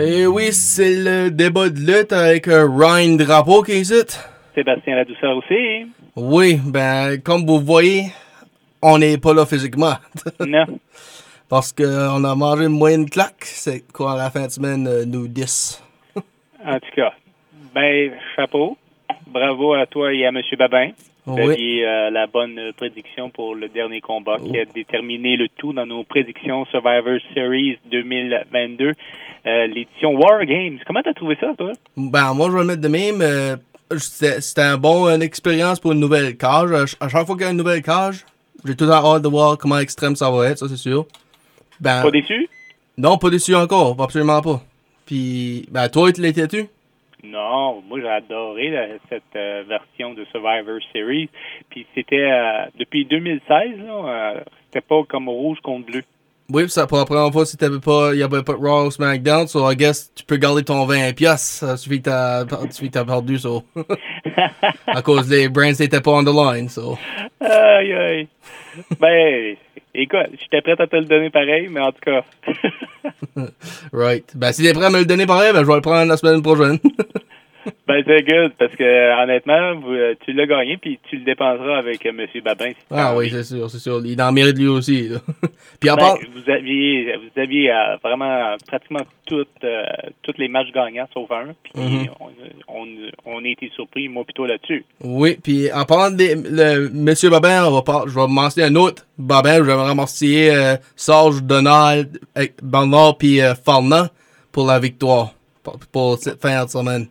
Et oui, c'est le débat de lutte avec euh, Ryan Drapeau qui est ici. Sébastien Ladouceur aussi. Oui, ben, comme vous voyez, on n'est pas là physiquement. Non. Parce qu'on a mangé une moyenne claque. C'est quoi, la fin de semaine, euh, nous 10. En tout cas, ben, chapeau. Bravo à toi et à M. Babin. Vous Oui. aviez euh, la bonne prédiction pour le dernier combat qui a déterminé le tout dans nos prédictions Survivor Series 2022, euh, l'édition War Games. Comment t'as trouvé ça, toi? Ben, moi, je vais le mettre de même. euh, C'était un bon une expérience pour une nouvelle cage. À ch- À chaque fois qu'il y a une nouvelle cage, j'ai tout hâte de voir comment extrême ça va être, ça, c'est sûr. Ben, Pas déçu? non, pas déçu encore, absolument pas. Puis, ben, toi, tu l'étais-tu? Non, moi j'ai adoré la- cette euh, version de Survivor Series. Puis c'était euh, depuis 2016, là, euh, c'était pas comme rouge contre bleu. Oui, ça pour la première fois, si t'avais pas, y avait pas de Raw ou SmackDown, so I guess tu peux garder ton 20 piastres, ça suffit que t'as, suffit que t'as perdu, so. à cause des brands n'étaient pas on the line, so. Aïe, aïe. Ben, écoute, j'étais prêt à te le donner pareil, mais en tout cas. Right. Ben, si t'es prêt à me le donner pareil, ben, je vais le prendre la semaine prochaine. ben, c'est good, parce que honnêtement, vous, euh, tu l'as gagné, puis tu le dépenseras avec euh, M. Babin. si ah oui, c'est sûr, c'est sûr. Il en mérite lui aussi, là. Puis Ben, part, vous aviez, vous aviez euh, vraiment pratiquement toutes, euh, toutes les matchs gagnants sauf un. Puis Mhm. on, on, on a été surpris, moi plutôt là-dessus. oui, puis en parlant de le, Monsieur Babin, on va par, je vais mentionner un autre Babin, je vais remercier, Serge Donald, Bernard puis Farnan pour la victoire, pour, pour cette fin de semaine.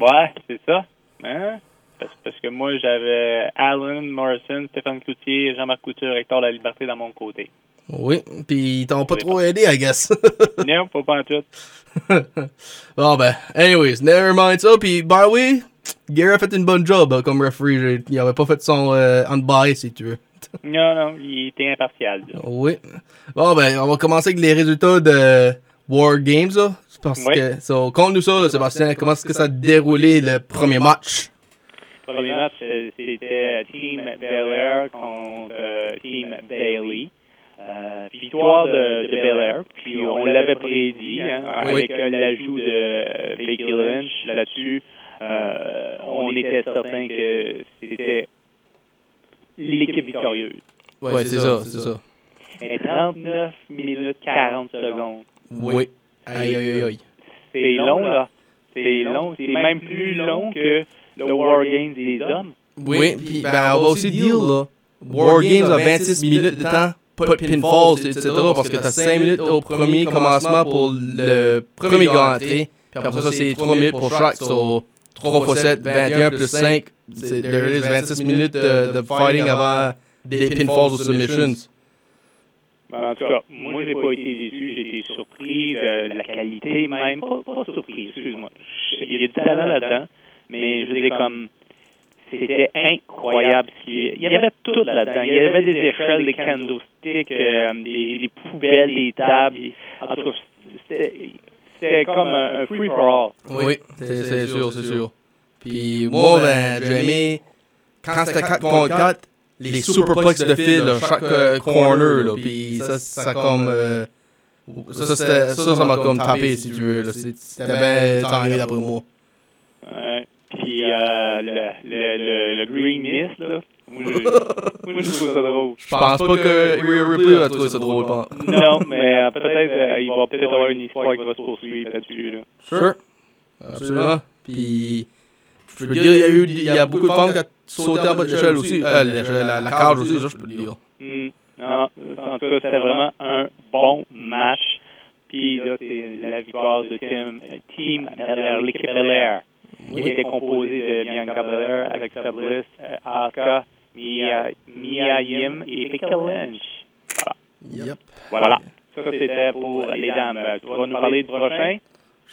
Ouais, c'est ça. Hein? Parce, parce que moi, j'avais Alan Morrison, Stéphane Cloutier, Jean-Marc Couture, Hector La Liberté dans mon côté. Oui, puis ils t'ont pas trop aidé, I guess. non, pas, pas en tout. bon ben, anyways, never mind ça. Puis, the way, Gary a fait une bonne job euh, comme referee. Il avait pas fait son euh, unbiased, si tu veux. Non, non, il était impartial. là. Oui. Bon ben, on va commencer avec les résultats de War Games, là. Parce Oui. que, so, compte-nous ça, là, Sébastien. Comment est-ce que ça a déroulé le premier match? Le premier match, euh, c'était Team Bel Air contre euh, Team Bailey. Euh, victoire de, de Bel Air, puis on l'avait prédit, hein, Oui. avec euh, l'ajout de euh, Becky Lynch là-dessus. euh, on était certain que c'était l'équipe victorieuse. Ouais, c'est ça, c'est ça. Et 39 minutes 40 secondes. Oui. Aïe, aïe, aïe, aïe. C'est long, là. C'est long. C'est même plus long que le War Games des hommes. Oui, puis ben, on va aussi dire, là, War Games a 26 minutes de temps, pas de pinfalls, etc. Parce que t'as 5 minutes au premier commencement pour le premier gars. Puis après ça, c'est 3 minutes pour chaque. So, 3 x 7, 21 plus 5. C'est there is 26 minutes de, de fighting avant des pinfalls ou submissions. En tout cas, moi, j'ai pas été déçu. J'ai été surpris de la qualité, même. Pas, pas surpris, excuse-moi. Il y a du talent là-dedans, mais je dirais comme. C'était incroyable. Il y avait tout là-dedans. Il y avait des échelles, des candlesticks, euh, des, des poubelles, des tables. En tout cas, c'était comme un, un free-for-all. Oui, c'est c'est sûr, c'est sûr. Puis moi, ben, j'ai aimé, quand c'était 4 contre 4, les superplex de fil, là, chaque euh, corner, là, puis ça, ça comme... euh, ça, ça, ça, ça m'a comme tapé, si tu veux. là. C'était bien timé d'après moi. Ouais. Puis euh, le, le, le, le Green Mist, là. Moi, je, moi, je trouve ça drôle. Je pense pas que Rhea Ripley a trouvé ça drôle, pas. Non, mais euh, peut-être euh, il va peut-être avoir une histoire qui va se poursuivre là-dessus. Là. Sure. Absolument. Puis, je peux dire, il y a eu, il y a beaucoup de femmes qui ont sauté en bas de l'échelle aussi, euh, la, la cage aussi, ça, je peux dire. Non, en tout cas, c'était vraiment un bon match. Puis là, c'est la victoire de Team, team Belair, l'équipe Belair, qui était composée de Bianca Belair, Alexa Bliss, euh, Asuka Mia, Mia Yim et Becky Lynch. Yep. Voilà. Ça, c'était pour les dames. Euh, Tu vas nous parler du prochain?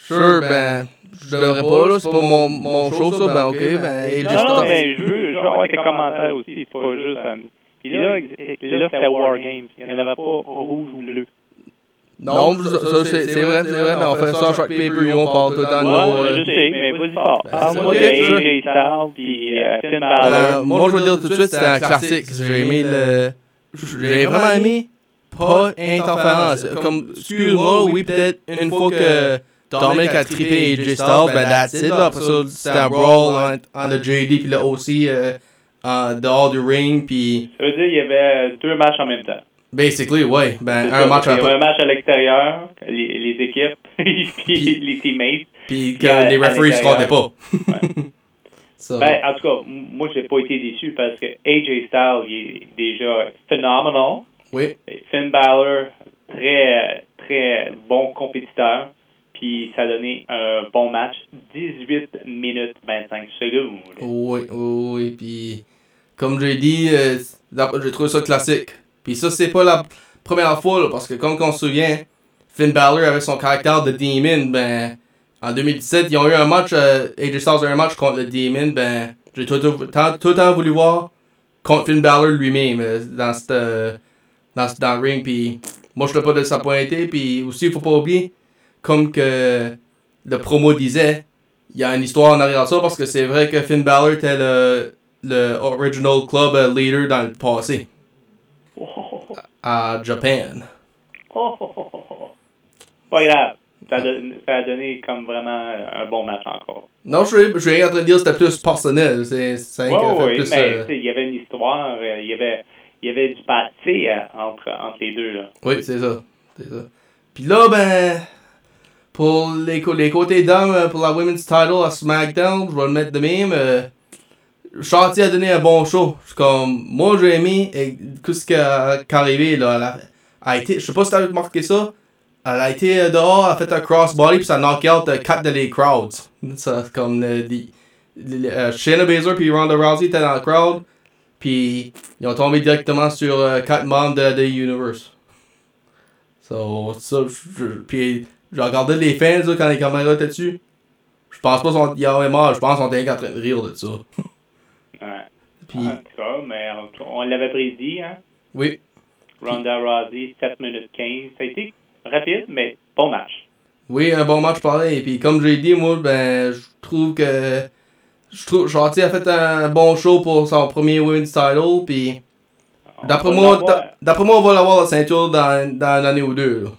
Sure, ben, je devrais pas, là, c'est pas mon, mon show, ça, ben, ok, ben, AJ Non, non, Styles. mais je veux, je veux avoir tes commentaires aussi, pas juste... euh, Puis là, là c'était War Games. Il n'y en avait pas rouge ou bleu. Non, ça, ça, c'est c'est vrai, c'est vrai, mais on fait ça à chaque pay-per-view, on parle tout le temps de nos... Euh, je sais, mais vas-y fort. Parle-moi de. AJ Styles puis euh, Finn Euh, Balor. moi, je veux dire tout de suite, c'était un classique. J'ai aimé le. J'ai vraiment aimé. Pas interférence. Comme, excuse-moi, oui, peut-être une fois que Dominic a trippé AJ Styles, ben that's it. Là. Après ça, c'était un brawl entre JD puis le OC euh, en dehors du ring. Puis, Ça veut dire qu'il y avait deux matchs en même temps. basically, ouais. Ben, un ça, match Il y avait après. un match à l'extérieur, les, les équipes, puis Puis- les teammates. Puis à- que les à referees se comptaient pas. Ben, en tout cas, moi, j'ai pas été déçu parce que AJ Styles, il est déjà phénoménal. Oui. Et Finn Balor, très, très bon compétiteur. Puis ça a donné un bon match. 18 minutes 25 secondes. Oui, oui, oui. Puis, comme j'ai dit, euh, j'ai trouvé ça classique. Puis ça, c'est pas la première fois, parce que comme on se souvient, Finn Balor avec son caractère de Demon, ben, en 2017, ils ont eu un match, euh, AJ Styles a eu un match contre le Demon, ben, j'ai tout, tout, tout le temps voulu voir contre Finn Balor lui-même, euh, dans cette, euh, dans, le ring, puis moi, je suis pas disappointé, puis aussi, il faut pas oublier, comme que le promo disait, il y a une histoire en arrière de ça parce que c'est vrai que Finn Balor était le, le original club leader dans le passé à Japan. Oh, oh, oh, oh, oh. Pas grave. Ça a, don- ça a donné comme vraiment un bon match encore. Non, je suis, en train de dire que c'était plus personnel. C'est plus. mais euh, il y avait une histoire, euh, il y avait, il y avait du passé euh, entre, entre les deux. Là. Oui, c'est ça. C'est ça. Puis là, ben, pour les, les côtés dames, euh, pour la Women's Title à SmackDown, je vais le mettre de même. Euh, a donné un bon show. Comme, moi, j'ai aimé et tout ce qui est arrivé, là. Elle a, été, je sais pas si t'as remarqué ça. Elle a été euh, dehors, elle a fait un crossbody, puis ça a knock out euh, quatre de les crowds. Ça, comme, euh, les- les- euh, Shayna puis Ronda Rousey étaient dans le crowd. Puis, ils ont tombé directement sur euh, quatre membres de The Universe. So, ça, je- je- regardé les fans là, quand les caméras étaient dessus. Je pense pas qu'ils avaient mort, je pense qu'ils étaient en train de rire de ça. Ouais. Puis, En tout cas, mais on, on l'avait prédit, hein? oui, Ronda Rousey, 7 minutes 15. Ça a été rapide, mais bon match. oui, un bon match pareil. Puis comme j'ai dit, moi, ben, je trouve que. Je trouve Shotzi a fait un bon show pour son premier Women's Title. Puis, d'après moi, d'après moi, on va l'avoir la ceinture dans, dans une année ou deux. Là.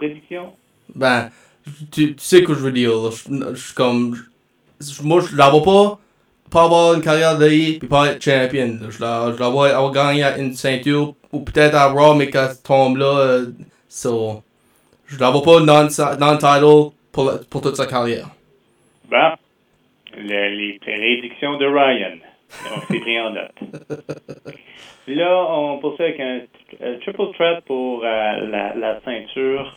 Prédiction. Ben, tu, tu sais ce que je veux dire. là. Je je suis comme. je- moi, je la vois pas. Pas avoir une carrière de I puis pas être champion. là. Je la, je la vois avoir gagné une ceinture ou peut-être à Raw, mais qu'elle tombe là. euh, so, je la vois pas non- non-title pour, la- pour toute sa carrière. Bon. Le- les prédictions de Ryan. On s'est pris en note. Là, on poursuit avec un, un triple threat pour euh, la, la ceinture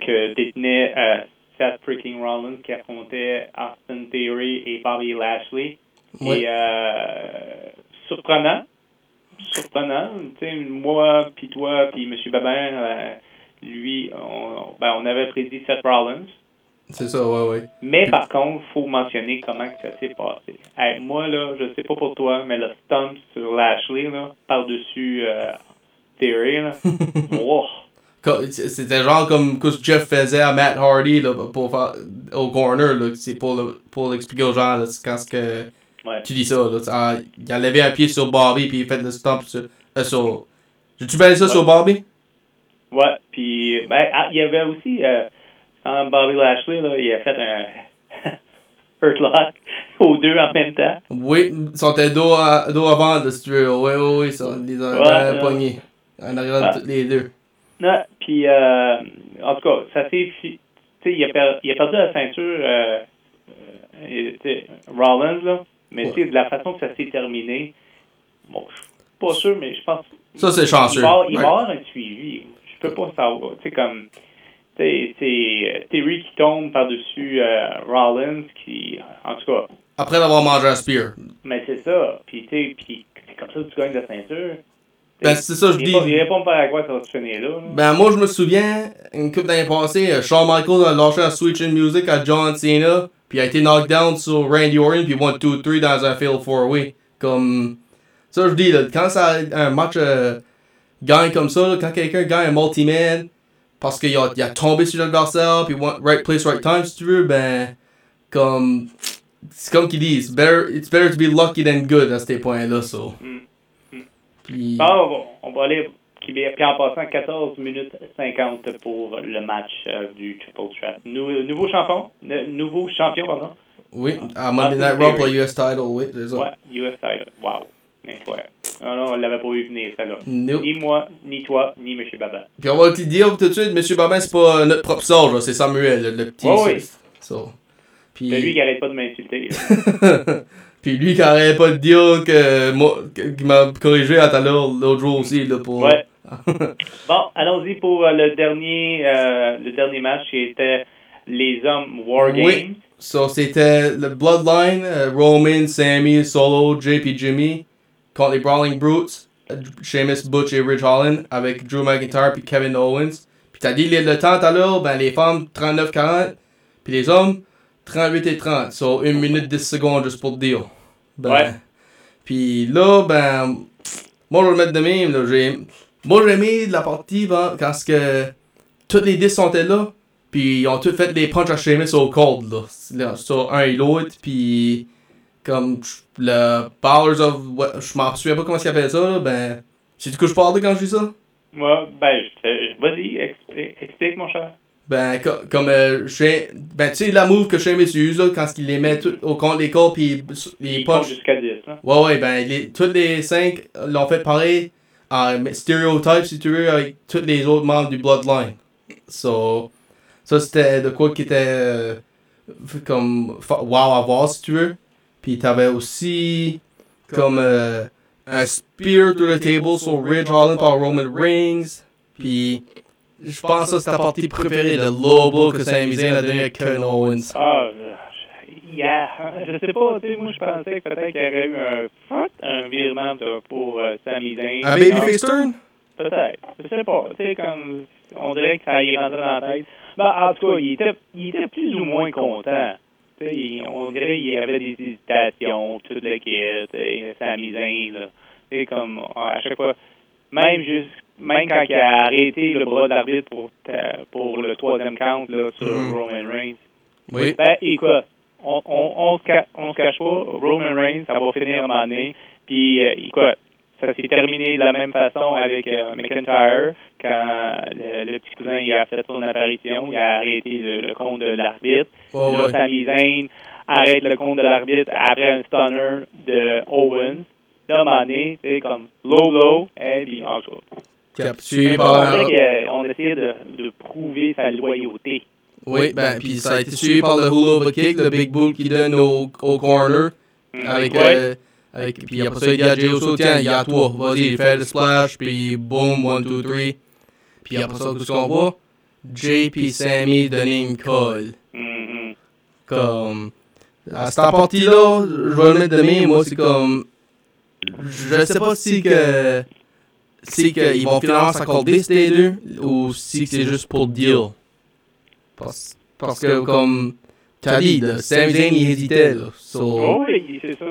que détenait euh, Seth freaking Rollins qui affrontait Austin Theory et Bobby Lashley. Ouais. Et euh, surprenant. Surprenant. Tu sais, moi, puis toi, puis M. Babin, euh, lui, on, ben, on avait prédit Seth Rollins. C'est ça, ouais, ouais. Mais par contre, faut mentionner comment que ça s'est passé. Hey, moi, là, je sais pas pour toi, mais le stump sur Lashley, là, par-dessus euh, Theory, là, wow. C'était genre comme ce que Jeff faisait à Matt Hardy là, pour faire, au corner. C'est pour, le- pour l'expliquer aux gens là, quand que Ouais. tu dis ça. Là, Ah, il a levé un pied sur Bobby puis il fait le stomp sur. Euh, sur J'ai-tu basé ça sur Bobby? Ouais, puis ben, ah, il y avait aussi, euh, Bobby Lashley, là, il a fait un Hurt Lock aux deux en même temps. Oui, ils sont dos, à, dos avant de si tu veux. Oui, oui, oui, ils sont les ont Ouais, euh, ouais. pognés. En tous les deux. Non, puis euh, en tout cas, ça s'est fi- tu sais, il a, per- il a perdu la ceinture euh, euh, Rollins, là, mais tu sais, de la façon que ça s'est terminé, bon, je suis pas sûr, mais je pense Ça, c'est il chanceux. va, il va Ouais. avoir un suivi. Je peux pas savoir. Tu sais, comme, tu sais, c'est Theory qui tombe par-dessus euh, Rollins, qui, en tout cas, Après d'avoir mangé un spear. Mais c'est ça. Puis, tu sais, puis c'est comme ça que tu gagnes la ceinture. Ben, c'est ça, je dis. Il me faire à quoi ça va se finir là. Ben, moi, je me souviens, une couple d'années passées, euh, Shawn Michaels a lâché un Switch in Music à John Cena, puis a été knocked down sur Randy Orton, puis 1, 2, 3 dans un Fail 4-Way. Comme. Ça, je dis, là, quand ça, un match euh, gagne comme ça, là, quand quelqu'un gagne un multi-man, parce qu'il a, il a tombé sur l'adversaire, puis right place, right time, si tu veux, ben. Comme. C'est comme qu'ils disent, better, it's better to be lucky than good à ces points-là, so. Mm. Puis. Bon, on va- on va aller. Puis puis en passant, 14 minutes 50 pour le match euh, du Triple Threat. Nou- nouveau champion, nouveau champion, pardon? Oui, à Monday Night Raw pour US title, oui, c'est ça. Ouais, US title. Wow. Incroyable. Non, non, on l'avait pas vu venir, celle-là. Nope. Ni moi, ni toi, ni M. Baba. Puis on va te dire tout de suite, Monsieur Babin, c'est pas notre propre sort, c'est Samuel, le, le petit. Ouais, oui. So. Puis... C'est lui qui arrête pas de m'insulter. Puis lui qui arrête pas de dire que moi, qui m'a corrigé à tout à l'heure l'autre jour aussi, là, pour. Ouais. Bon, allons-y pour euh, le dernier euh, le dernier match qui était les hommes War Games. Oui. So, c'était le Bloodline, euh, Roman, Sammy, Solo, JP Jimmy, contre les Brawling Brutes, Sheamus, Butch et Ridge Holland, avec Drew McIntyre puis Kevin Owens. Puis t'as dit le, le temps tout à l'heure, ben les femmes 39-40, puis les hommes 38 et 30. So, 1 minute 10 secondes juste pour te dire. Ben, Ouais. Puis là, ben, moi je vais le mettre de même, là, j'ai... Moi j'ai aimé la partie ben, quand que tous les 10 sont là, puis ils ont tous fait des punches à Sheamus au cold, là. là sur un et l'autre, puis comme le Powers of... what- Je m'en souviens pas comment ils appellent ça, là, ben... C'est du coup je parle de quand je dis ça? Moi, ben, je te- vas-y, expli- explique, mon cher. Ben, co- comme... Euh, ben, tu sais la move que Sheamus use, là, quand il les met tout au contre les corps, puis Il compte punches... jusqu'à 10. Hein? Ouais, ouais, ben, les, tous les cinq l'ont fait pareil, en stéréotype, si tu veux, avec tous les autres membres du Bloodline. So, ça, c'était de quoi qui était euh, comme wow à voir, si tu veux. Puis t'avais aussi comme euh, un spear through the table sur Ridge Holland par Roman Reigns. Puis, je pense que c'est ta partie préférée, le lobo que Sami Zayn a donné à Kevin Owens. Ah, yeah. Je sais pas, tu sais, moi, je pensais que peut-être qu'il y aurait eu un, un virement pour euh, Sami Zayn. Un babyface turn? Peut-être. Je sais pas. Tu sais, comme, on dirait que ça y rentrait dans la tête. Ben, en tout cas, il était, il était plus ou moins content. Tu sais, il- on dirait qu'il y avait des hésitations, toute l'équipe, tu sais, Sami Zayn, là. Tu sais, comme, à chaque fois, même juste, même quand il a arrêté le bras d'arbitre pour, ta- pour le troisième count, là, sur Mhm. Roman Reigns. Oui. Ben, écoute, on, on, on, se ca- on se cache pas, Roman Reigns, ça va finir à un moment donné. Puis, euh, écoute, ça s'est terminé de la même façon avec euh, McIntyre, quand le, le petit cousin il a fait son apparition, il a arrêté le, le compte de l'arbitre. Ouais, là, ouais. Sami Zayn arrête le compte de l'arbitre après un stunner de Owens. Là, à un moment donné, c'est comme low, low, et puis en tout cas. Capturé On par dirait qu'on essayait de, de prouver sa loyauté. Oui, ben, puis ça a été suivi par le hula hoop kick, le big bull qui donne au, au corner. Avec, Ouais. euh, avec, puis après ça, il dit à Jey Uso, tiens, il y a toi, vas-y, fais le splash, puis boom, 1, 2, 3. Puis après ça, tout ce qu'on voit, Jay puis Sammy donner une colle. Mhm. Comme, à cette partie-là, je vais le mettre de même, moi, c'est comme, je sais pas si que, si que ils vont finalement s'accorder ces deux, ou si c'est juste pour le deal. Parce, parce que, comme, t'as dit, là, Sami Zayn, il hésitait, là. So, Oh oui, c'est ça.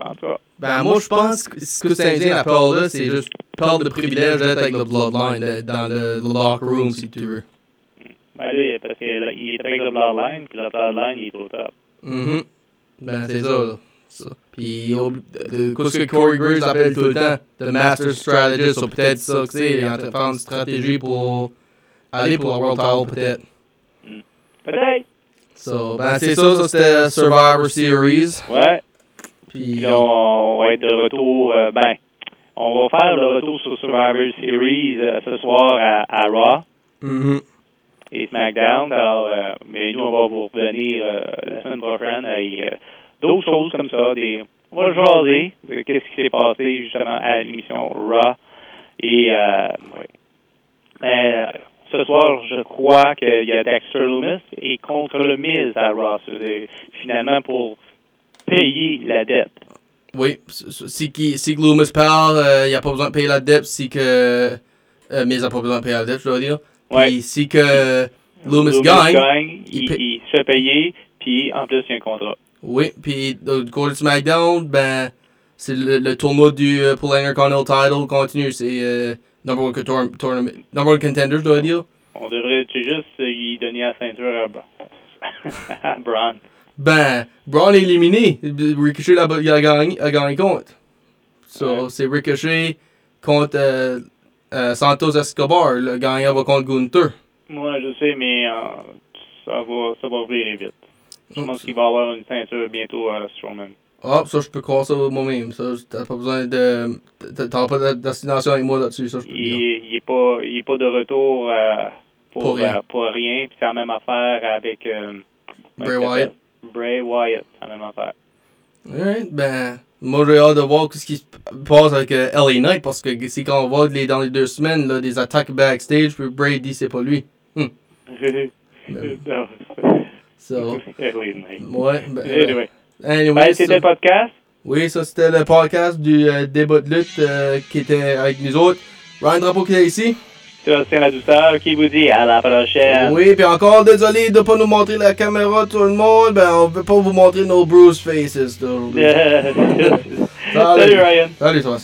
En cas, ben, moi, je pense que ce que Sami Zayn a peur là, c'est juste peur de privilège d'être avec le Bloodline, là, dans le, le locker room, si tu veux. ben là, parce qu'il est avec le Bloodline, puis le Bloodline, il est au top. Mhm. Ben, c'est ça, là. Ça. Puis, au- de- ce que Corey Graves appelle tout le temps, The Master Strategist, ou peut-être ça que c'est, il est en train de faire une stratégie pour aller pour la World Title, peut-être. Peut-être. So, ben, c'est ça, ça c'était Survivor Series. Ouais. Puis, là, on va être de retour. euh, ben, on va faire le retour sur Survivor Series euh, ce soir à, à Raw Mhm. et SmackDown. Alors, euh, mais nous, on va vous revenir euh, la semaine prochaine euh, d'autres choses comme ça. Des, on va jaser de qu'est-ce qui s'est passé justement à l'émission Raw. Et, euh, ouais. Mais, euh, ce soir, je crois qu'il y a Dexter Loomis et contre le Miz à Raw. C'est finalement pour payer la dette. Oui, si, si, si Loomis part, euh, il n'y a pas besoin de payer la dette, si que. Euh, n'a pas besoin de payer la dette, je dois dire. Puis si que Loomis, Loomis gagne, il, il paie- il se fait payer, puis en plus, il y a un contrat. Oui, puis du côté de SmackDown, ben, c'est le, le tournoi du euh, pour l'Intercontinental Title continue, c'est euh, number, one tour- tournament, number one contender, je dois dire. On devrait tu juste lui donner la ceinture à, à Braun? Ben, Braun est éliminé. Ricochet a gagné, a gagné contre. So, Ouais. c'est Ricochet contre euh, euh, Santos Escobar. Le gagnant va contre Gunther. Moi, je sais, mais euh, ça va, ça va virer vite. Je pense Oups. qu'il va avoir une ceinture bientôt à Strowman. Ah, ça, je peux croire ça moi-même. Ça, t'as pas besoin de. t'as- pas de destination avec moi là-dessus, ça, je peux Il, dire. il est pas, il est pas de retour euh, pour, Pour rien. euh, pour rien. Puis c'est la même affaire avec euh, Bray Wyatt. Bray Wyatt, c'est la même affaire. Alright, ben. Moi, j'ai hâte de voir ce qui se passe avec euh, LA Knight parce que c'est quand on voit les, dans les deux semaines là, des attaques backstage, puis Bray dit c'est pas lui. Non. So, mate. ouais, ben. Anyway. Anyway, Ben, c'était le podcast. Oui, ça c'était le podcast du euh, débat de lutte euh, qui était avec nous autres. Ryan Drapeau qui est ici. Sébastien La Douceur qui vous dit à la prochaine. Oui, puis encore désolé de pas nous montrer la caméra tout le monde. Ben on veut pas vous montrer nos bruised faces. Salut Ryan. Salut toi.